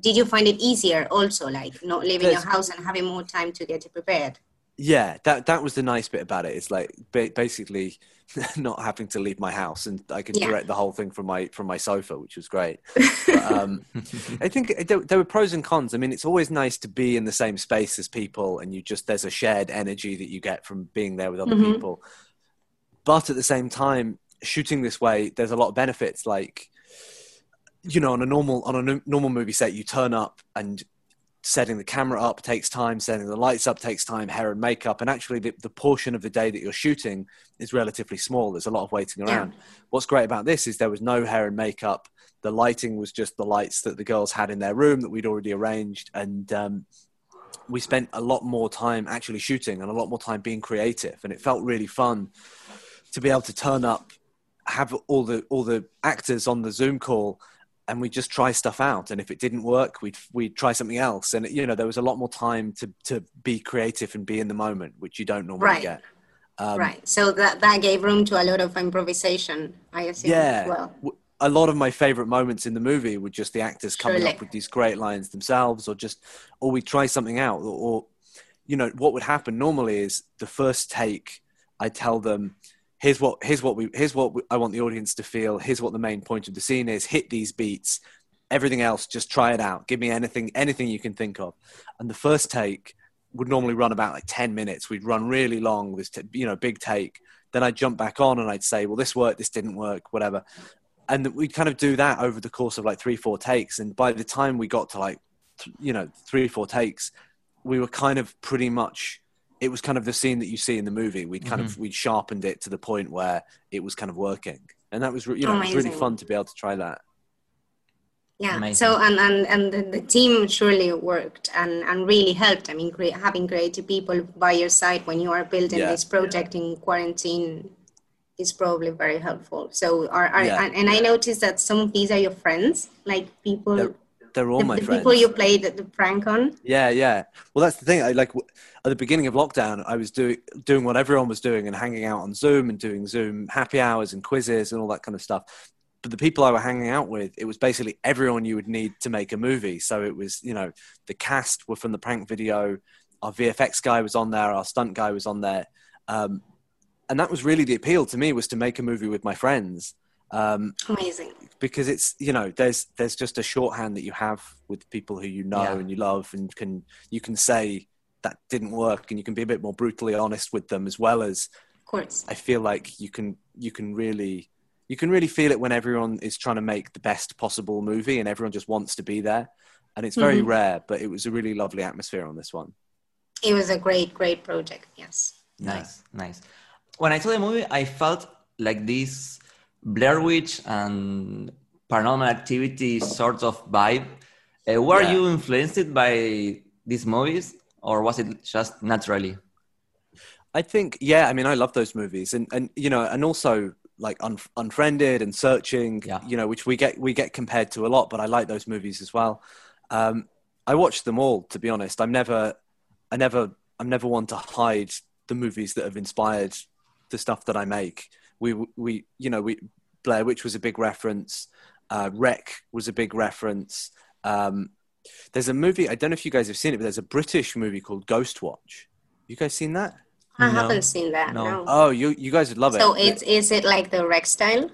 Did you find it easier also, like not leaving your house and having more time to get prepared? Yeah. That that was the nice bit about it. It's like ba- basically *laughs* not having to leave my house and I could Yeah. direct the whole thing from my from my sofa, which was great. *laughs* But, um, I think there, there were pros and cons. I mean, it's always nice to be in the same space as people, and you just there's a shared energy that you get from being there with other Mhm. people. But at the same time, shooting this way, there's a lot of benefits. Like, you know, on a normal on a normal movie set, you turn up and setting the camera up takes time, setting the lights up takes time, hair and makeup, and actually the, the portion of the day that you're shooting is relatively small. There's a lot of waiting Yeah. around. What's great about this is there was no hair and makeup. The lighting was just the lights that the girls had in their room that we'd already arranged, and um, we spent a lot more time actually shooting and a lot more time being creative, and it felt really fun to be able to turn up, have all the all the actors on the Zoom call, and we just try stuff out. And if it didn't work, we'd we'd try something else. And you know, there was a lot more time to to be creative and be in the moment, which you don't normally Right. get. Um, right. So that that gave room to a lot of improvisation, I assume Yeah. as well. a lot of my favorite moments in the movie were just the actors coming Surely. up with these great lines themselves or just or we try something out or, or you know what would happen normally is the first take i tell them here's what here's what we here's what we, i want the audience to feel. Here's what the main point of the scene is. Hit these beats. Everything else just try it out. Give me anything anything you can think of. And the first take would normally run about like 10 minutes. We'd run really long this t- you know big take. Then i'd jump back on and i'd say well this worked this didn't work whatever. And we'd kind of do that over the course of like three, four takes. And by the time we got to like, th- you know, three, four takes, we were kind of pretty much. It was kind of the scene that you see in the movie. We'd kind of mm-hmm. we sharpened it to the point where it was kind of working, and that was re- you know it was really fun to be able to try that. Yeah. Amazing. So and and and the, the team surely worked and and really helped. I mean, cre- having creative people by your side when you are building Yeah. this project in quarantine is probably very helpful. So are, are Yeah. and, and I noticed that some of these are your friends, like people. They're, they're all the, my the friends. people you played the prank on. Yeah, yeah. Well, that's the thing. I like w- at the beginning of lockdown, I was doing doing what everyone was doing and hanging out on Zoom and doing Zoom happy hours and quizzes and all that kind of stuff. But the people I were hanging out with, it was basically everyone you would need to make a movie. So it was, you know, the cast were from the prank video. Our VFX guy was on there. Our stunt guy was on there. Um, and that was really the appeal to me was to make a movie with my friends. Um, Amazing. Because it's you know there's there's just a shorthand that you have with people who you know Yeah. and you love and can you can say that didn't work and you can be a bit more brutally honest with them as well as Of course. I feel like you can you can really you can really feel it when everyone is trying to make the best possible movie and everyone just wants to be there and it's very Mhm. rare but it was a really lovely atmosphere on this one It was a great, great project. Yes. Nice, nice. When I saw the movie, I felt like this Blair Witch and Paranormal Activity sort of vibe. Uh, were Yeah. you influenced by these movies, or was it just naturally? I think, yeah. I mean, I love those movies, and and you know, and also like Un- Unfriended and Searching, Yeah. you know, which we get we get compared to a lot, but I like those movies as well. Um, I watched them all, to be honest. I'm never, I never, I'm never one to hide the movies that have inspired the stuff that I make. We we you know we Blair Witch was a big reference. Uh, Wreck was a big reference. Um, there's a movie I don't know if you guys have seen it, but there's a British movie called Ghost Watch. You guys seen that? I No. haven't seen that. No. No. Oh, you you guys would love it. so it's is it like the Rex style?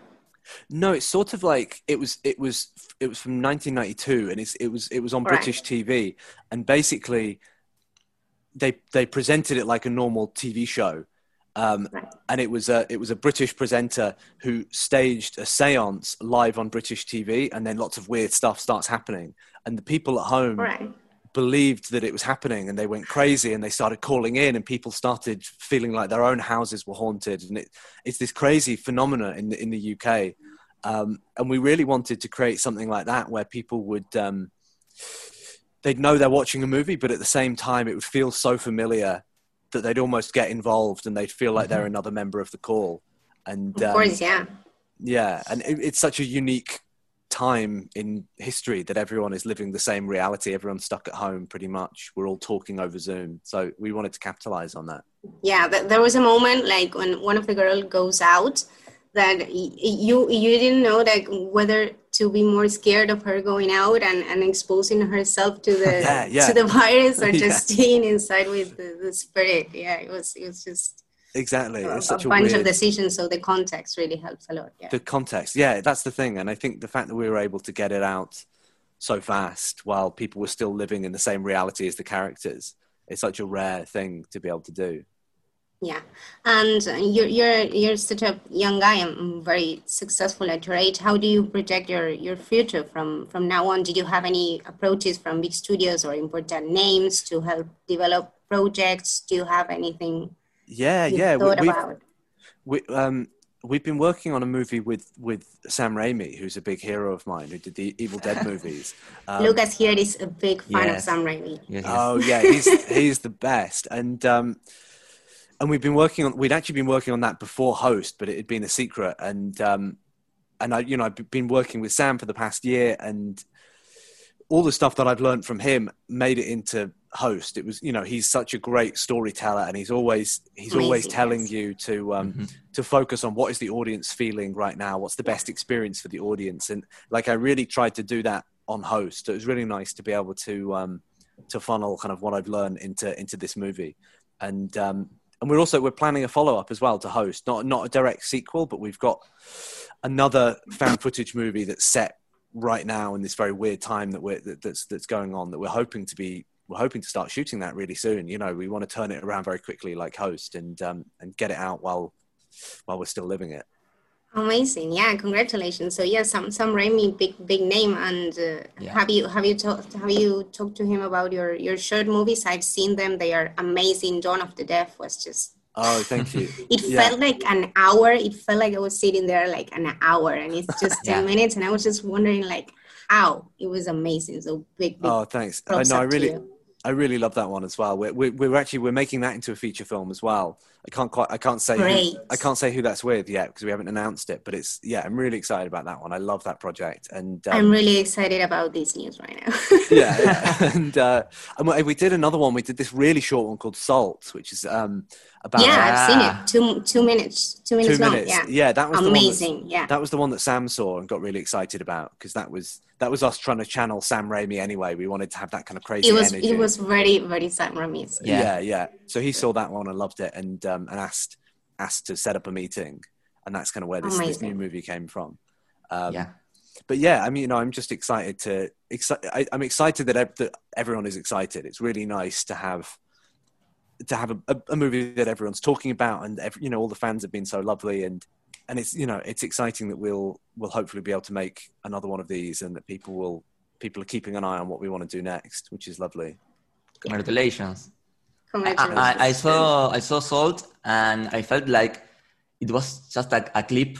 no, it's sort of like it was it was it was from 1992, and it's it was it was on Right. British TV, and basically they they presented it like a normal TV show. Um, Right. and it was a it was a British presenter who staged a séance live on British TV, and then lots of weird stuff starts happening, and the people at home Right. believed that it was happening and they went crazy and they started calling in and people started feeling like their own houses were haunted and it, it's this crazy phenomena in the, in the UK um, and we really wanted to create something like that where people would um, they'd know they're watching a movie but at the same time it would feel so familiar that they'd almost get involved and they'd feel like they're another member of the call and Of um, course, yeah. yeah, and it, it's such a unique time in history that everyone is living the same reality. Everyone's stuck at home pretty much. We're all talking over Zoom. So we wanted to capitalize on that. Yeah, th- there was a moment like when one of the girl goes out that you you didn't know like whether to be more scared of her going out and, and exposing herself to the *laughs* Yeah, yeah. to the virus or *laughs* Yeah. just staying inside with the, the spirit. Yeah, it was it was just Exactly. a, It's such a a, bunch weird, of decisions. So the context really helps a lot. Yeah. the context. Yeah, that's the thing. And I think the fact that we were able to get it out so fast while people were still living in the same reality as the characters, it's such a rare thing to be able to do. Yeah, and you're you're you're such a young guy and very successful at your age. How do you project your your future from from now on? Did you have any approaches from big studios or important names to help develop projects? Do you have anything Yeah, you yeah. thought we've, about? we, um, we've been working on a movie with, with Sam Raimi, who's a big hero of mine, who did the Evil Dead *laughs* movies. Um, Lucas here is a big fan of. Sam Raimi. Yes, yes. Oh yeah, he's *laughs* he's the best, and um, and we've been working on. We'd actually been working on that before Host, but it had been a secret, and um, and I, you know, I've been working with Sam for the past year, and all the stuff that I've learned from him made it into Host. It was, you know, he's such a great storyteller, and he's always he's always telling yes. you to um, to focus on what is the audience feeling right now, what's the best experience for the audience, and like I really tried to do that on Host. It was really nice to be able to um, to funnel kind of what I've learned into into this movie, and um, and we're also we're planning a follow up as well to Host, not not a direct sequel, but we've got another found footage movie that's set right now in this very weird time that we're that, that's that's going on that we're hoping to be we're hoping to start shooting that really soon. You know, we want to turn it around very quickly, like Host, and um, and get it out while while we're still living it. Amazing, yeah! Congratulations. So yeah, some some Raimi big big name, and uh, Yeah. have you have you talked have you talked to him about your your short movies? I've seen them; they are amazing. Dawn of the Deaf was just Oh, thank you. *laughs* it Yeah. felt like an hour. It felt like I was sitting there like an hour, and it's just ten Yeah. minutes, and I was just wondering like how it was amazing. So big, big Oh, thanks. I know. I really. I really love that one as well. We're, we're, we're actually we're making that into a feature film as well. I can't quite I can't say who, Great. I can't say who that's with yet because we haven't announced it. But it's yeah, I'm really excited about that one. I love that project and um, I'm really excited about this news right now. *laughs* yeah, *laughs* yeah. and uh, and we- did another one. We did this really short one called Salt, which is um about yeah, I've seen Ah. it. Two two minutes, two minutes two long. minutes. Yeah, that was the one that's- amazing. Yeah. that was the one that Sam saw and got really excited about because that was that was us trying to channel Sam Raimi anyway. We wanted to have that kind of crazy it was energy. it was very very Sam Raimi. Yeah. yeah. yeah, So he saw that one and loved it, and um, and asked asked to set up a meeting, and that's kind of where this, this new movie came from. Um, yeah. But yeah, I mean, you know, I'm just excited to. Exci- I, I'm excited that, ev- that everyone is excited. It's really nice to have to have a, a, a movie that everyone's talking about, and ev you know, all the fans have been so lovely, and and it's you know, it's exciting that we'll we'll hopefully be able to make another one of these, and that people will people are keeping an eye on what we want to do next, which is lovely. Congratulations. I, Congratulations. I, I saw I saw Salt and I felt like it was just like a clip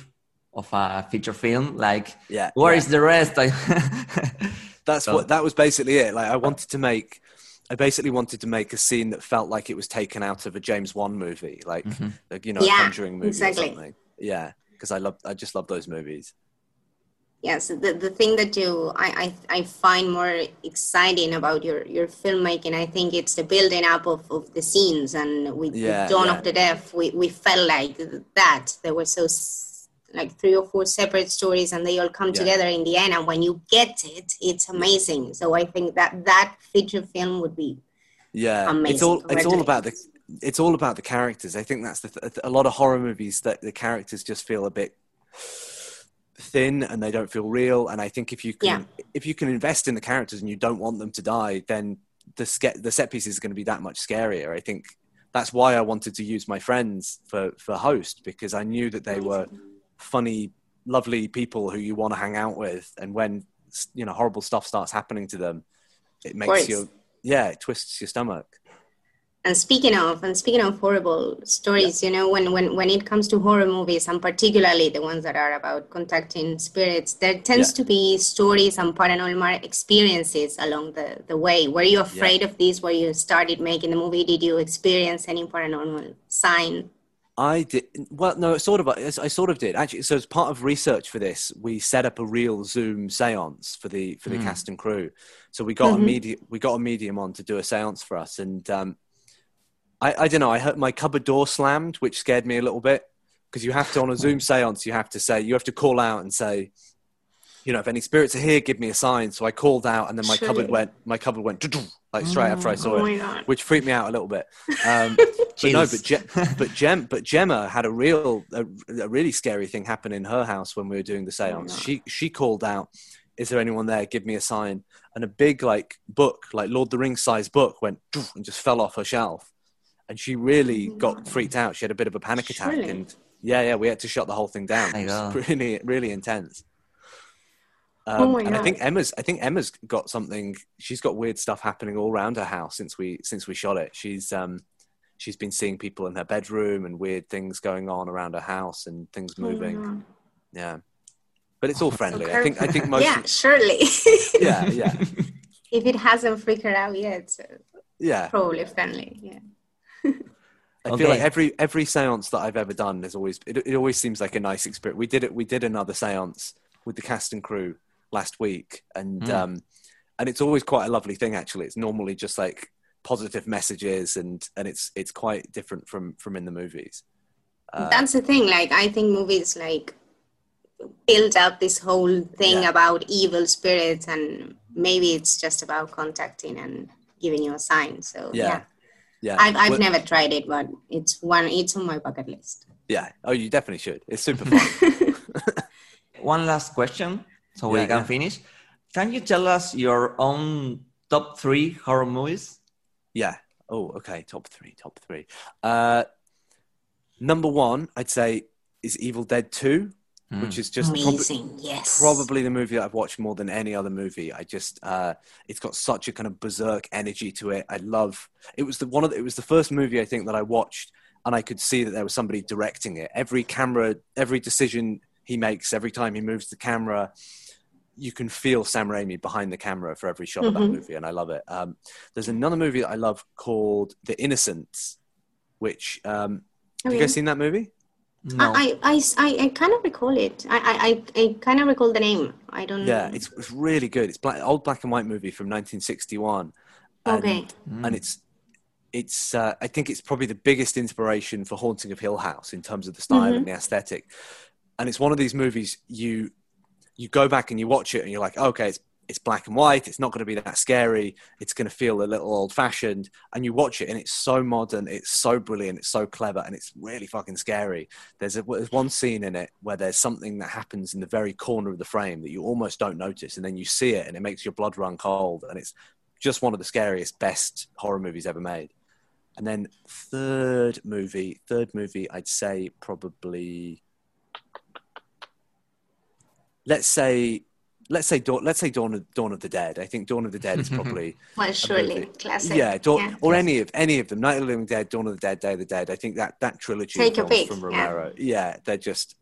of a feature film. Like, Yeah, where yeah. is the rest? I *laughs* That's So- what that was basically it. Like I wanted to make, I basically wanted to make a scene that felt like it was taken out of a James Wan movie, like, Mhm. like you know, Yeah, a Conjuring movie exactly. or something. Yeah, because I love, I just love those movies. Yes the, the thing that you I, I i find more exciting about your your filmmaking i think it's the building up of, of the scenes and with, Yeah, with dawn yeah. of the deaf we, we felt like that there were so like three or four separate stories and they all come together in the end and when you get it it's amazing so i think that that feature film would be Yeah, Amazing. it's all it's all about the it's all about the characters. I think that's the th- a lot of horror movies that the characters just feel a bit thin and they don't feel real. And I think if you can if you can invest in the characters and you don't want them to die, then the ske- the set piece is going to be that much scarier. I think that's why I wanted to use my friends for for host because I knew that they mm. were funny, lovely people who you want to hang out with, and when you know horrible stuff starts happening to them, it makes you yeah, it twists your stomach. And speaking of and speaking of horrible stories, you know, when, when when it comes to horror movies, and particularly the ones that are about contacting spirits, there tends Yeah. to be stories and paranormal experiences along the, the way. Were you afraid of this when you started making the movie? Did you experience any paranormal sign? I did well. No, sort of. I sort of did actually. So as part of research for this, we set up a real Zoom séance for the for the Mm. cast and crew. So we got Mhm. a media we got a medium on to do a séance for us, and um, I I don't know. I heard my cupboard door slammed, which scared me a little bit because you have to on a Zoom séance you have to say you have to call out and say. You know, if any spirits are here, give me a sign. So I called out, and then my cupboard went. My cupboard went like straight after I saw oh it my god! which freaked me out a little bit. Um, *laughs* but no, but Je- but Gem, but Gemma had a real, a, a really scary thing happen in her house when we were doing the seance. no. She she called out, "Is there anyone there? Give me a sign." And a big like book, like Lord of the Rings size book, went and just fell off her shelf. And she really got freaked out. She had a bit of a panic attack, Surely. and yeah, yeah, we had to shut the whole thing down. It was really, really intense. Um, Oh my and I think Emma's. I think Emma's got something. She's got weird stuff happening all around her house since we since we shot it. She's um, she's been seeing people in her bedroom and weird things going on around her house and things Oh moving. God. Yeah, but it's all friendly. I think. I think most. yeah, surely. yeah, yeah, *laughs* if it hasn't freaked her out yet, so yeah. probably friendly. Yeah. I feel like every every séance that I've ever done is always it, it always seems like a nice experience. We did it. We did another séance with the cast and crew last week, and Mm. um, and it's always quite a lovely thing. Actually, it's normally just like positive messages, and and it's it's quite different from from in the movies. Uh, That's the thing. Like, I think movies like build up this whole thing Yeah. about evil spirits, and maybe it's just about contacting and giving you a sign. So yeah, yeah, yeah. I've I've Well, never tried it, but it's one. It's on my bucket list. yeah. Oh, you definitely should. It's super fun. *laughs* *laughs* One last question, so we Yeah, can yeah. finish. Can you tell us your own top three horror movies? Yeah. Oh, okay. Top three. Top three. Uh, number one, I'd say, is Evil Dead Two. Which is just prob- Amazing. yes. probably the movie that I've watched more than any other movie. I just uh, it's got such a kind of berserk energy to it. I love it was the one of the, it was the first movie I think that I watched and I could see that there was somebody directing it. Every camera, every decision he makes, every time he moves the camera, you can feel Sam Raimi behind the camera for every shot of that Mhm. movie, and I love it. Um, there's another movie that I love called The Innocents, which um, have you guys seen that movie? No. I, I, I, I kind of recall it. I, I, I, I kind of recall the name. I don't Yeah, it's, it's really good. It's black, old black and white movie from 1961. and- Okay. and it's it's uh, I think it's probably the biggest inspiration for Haunting of Hill House in terms of the style and the aesthetic. And it's one of these movies you you go back and you watch it and you're like, okay, it's it's black and white. It's not going to be that scary. It's going to feel a little old fashioned. And you watch it and it's so modern. It's so brilliant. It's so clever and it's really fucking scary. There's, a, there's one scene in it where there's something that happens in the very corner of the frame that you almost don't notice. And then you see it and it makes your blood run cold. And it's just one of the scariest, best horror movies ever made. And then third movie, third movie, I'd say probably, let's say, let's say, Dawn, let's say Dawn of, Dawn of the Dead. I think Dawn of the Dead is *laughs* probably, Well, surely classic. yeah, Dawn, yeah. or any of any of them, Night of the Living Dead, Dawn of the Dead, Day of the Dead. I think that that trilogy Take of a films from. Romero, yeah. they're just,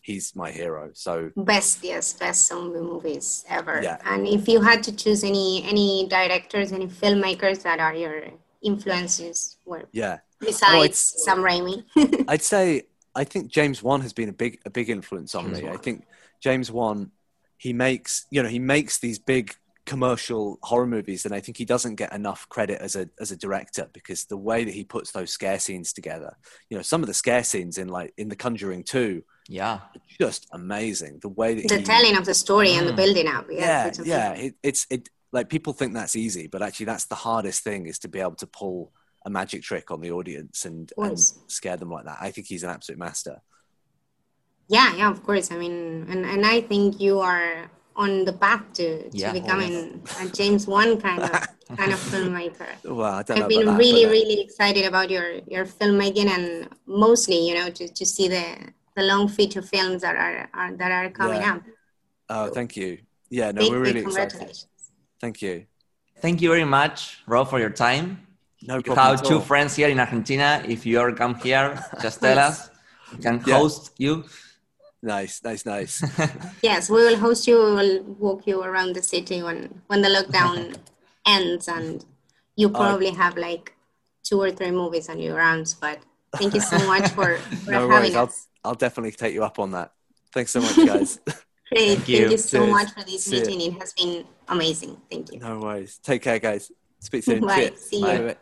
he's my hero. So Best, yes, best zombie movies ever. Yeah. And if you had to choose any any directors, any filmmakers that are your influences, were yeah, besides it's- Sam Raimi. I'd say I think James Wan has been a big a big influence on James me. I think James Wan he makes you know he makes these big commercial horror movies and I think he doesn't get enough credit as a as a director because the way that he puts those scare scenes together you know some of the scare scenes in like in The Conjuring 2 yeah. just amazing the way that the he, telling of the story and the Mm. building up. Yes, yeah yeah it, it's it like people think that's easy but actually that's the hardest thing is to be able to pull a magic trick on the audience and, and scare them like that I think he's an absolute master Yeah, yeah, of course. I mean, and, and I think you are on the path to, to Yeah, becoming a James Wan kind of kind of *laughs* filmmaker. well I don't know I've been that, really, but, uh, really excited about your your filmmaking and mostly, you know, to, to see the the long feature films that are, are that are coming Yeah. up. Oh, thank you. Yeah, no, Big, we're really excited. Thank you. Thank you very much, Rob, for your time. No You problem. have at two all. friends here in Argentina. If you ever come here, just *laughs* tell us. We can Yeah. host you. Nice, nice, nice. *laughs* Yes, we will host you. We will walk you around the city when when the lockdown *laughs* ends, and you probably have like two or three movies on your arms. But thank you so *laughs* much for, for no having worries. I'll, us. I'll definitely take you up on that. Thanks so much, guys. Great. Thank Thank you. you, so Cheers. much for this See meeting. It has been amazing. Thank you. no worries. Take care, guys. Speak soon. Bye. Cheers. See Bye. you. Bye.